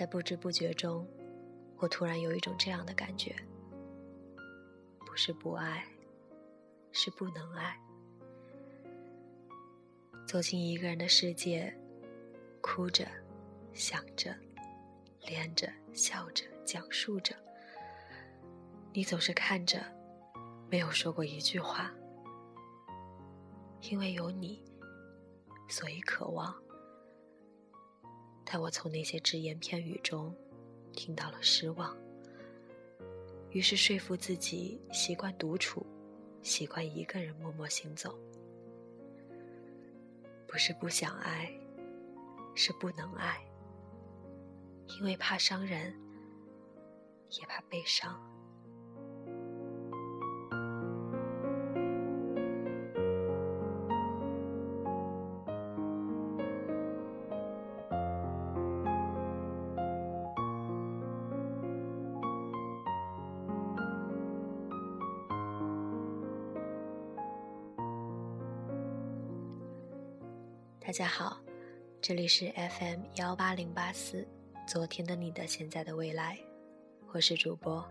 在不知不觉中，我突然有一种这样的感觉：不是不爱，是不能爱。走进一个人的世界，哭着、想着、恋着、笑着、讲述着，你总是看着，没有说过一句话。因为有你，所以渴望。在我从那些只言片语中，听到了失望。于是说服自己习惯独处，习惯一个人默默行走。不是不想爱，是不能爱。因为怕伤人，也怕悲伤。大家好，这里是 FM 幺八零八四，昨天的你的现在的未来，我是主播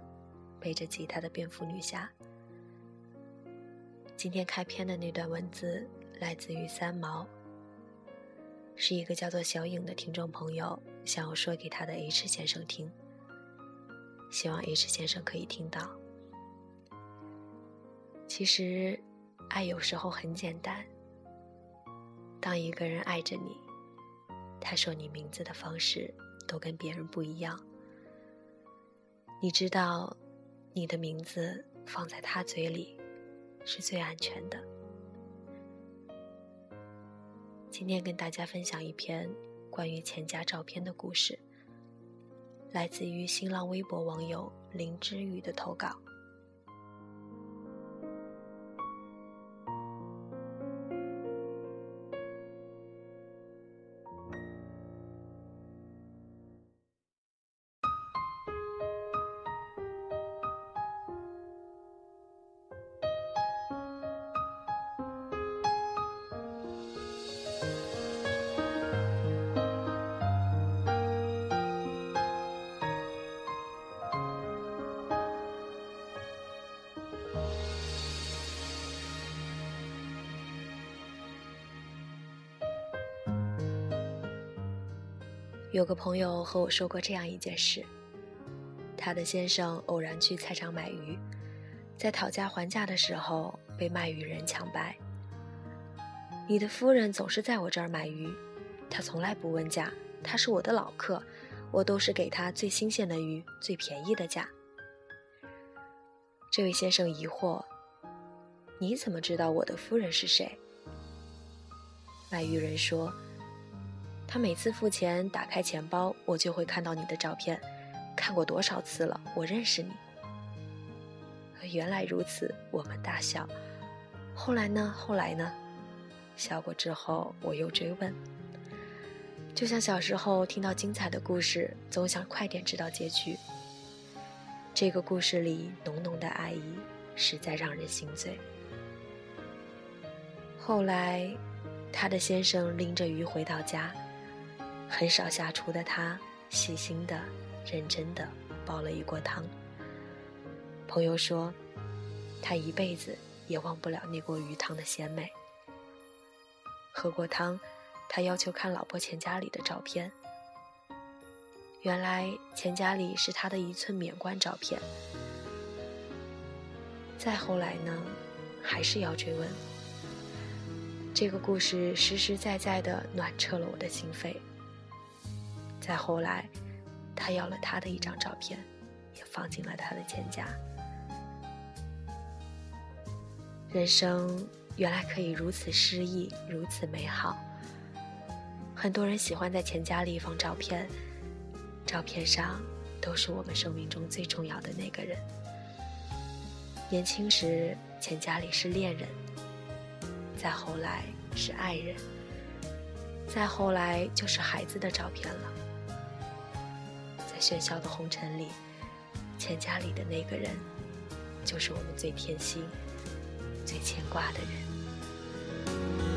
背着吉他的蝙蝠女侠。今天开篇的那段文字来自于三毛，是一个叫做小影的听众朋友想要说给他的 H 先生听，希望 H 先生可以听到。其实，爱有时候很简单。当一个人爱着你，他说你名字的方式都跟别人不一样。你知道，你的名字放在他嘴里是最安全的。今天跟大家分享一篇关于钱家照片的故事，来自于新浪微博网友林之宇的投稿。有个朋友和我说过这样一件事：他的先生偶然去菜场买鱼，在讨价还价的时候被卖鱼人抢白。你的夫人总是在我这儿买鱼，她从来不问价，她是我的老客，我都是给她最新鲜的鱼，最便宜的价。这位先生疑惑：“你怎么知道我的夫人是谁？”卖鱼人说。他每次付钱，打开钱包，我就会看到你的照片，看过多少次了？我认识你。原来如此，我们大笑。后来呢？后来呢？笑过之后，我又追问。就像小时候听到精彩的故事，总想快点知道结局。这个故事里浓浓的爱意，实在让人心醉。后来，他的先生拎着鱼回到家。很少下厨的他，细心的、认真的煲了一锅汤。朋友说，他一辈子也忘不了那锅鱼汤的鲜美。喝过汤，他要求看老婆钱家里的照片。原来钱家里是他的一寸免冠照片。再后来呢，还是要追问。这个故事实实在在的暖彻了我的心扉。再后来，他要了他的一张照片，也放进了他的钱夹。人生原来可以如此诗意，如此美好。很多人喜欢在钱夹里放照片，照片上都是我们生命中最重要的那个人。年轻时，钱夹里是恋人；再后来是爱人；再后来就是孩子的照片了。喧嚣的红尘里，钱家里的那个人，就是我们最贴心、最牵挂的人。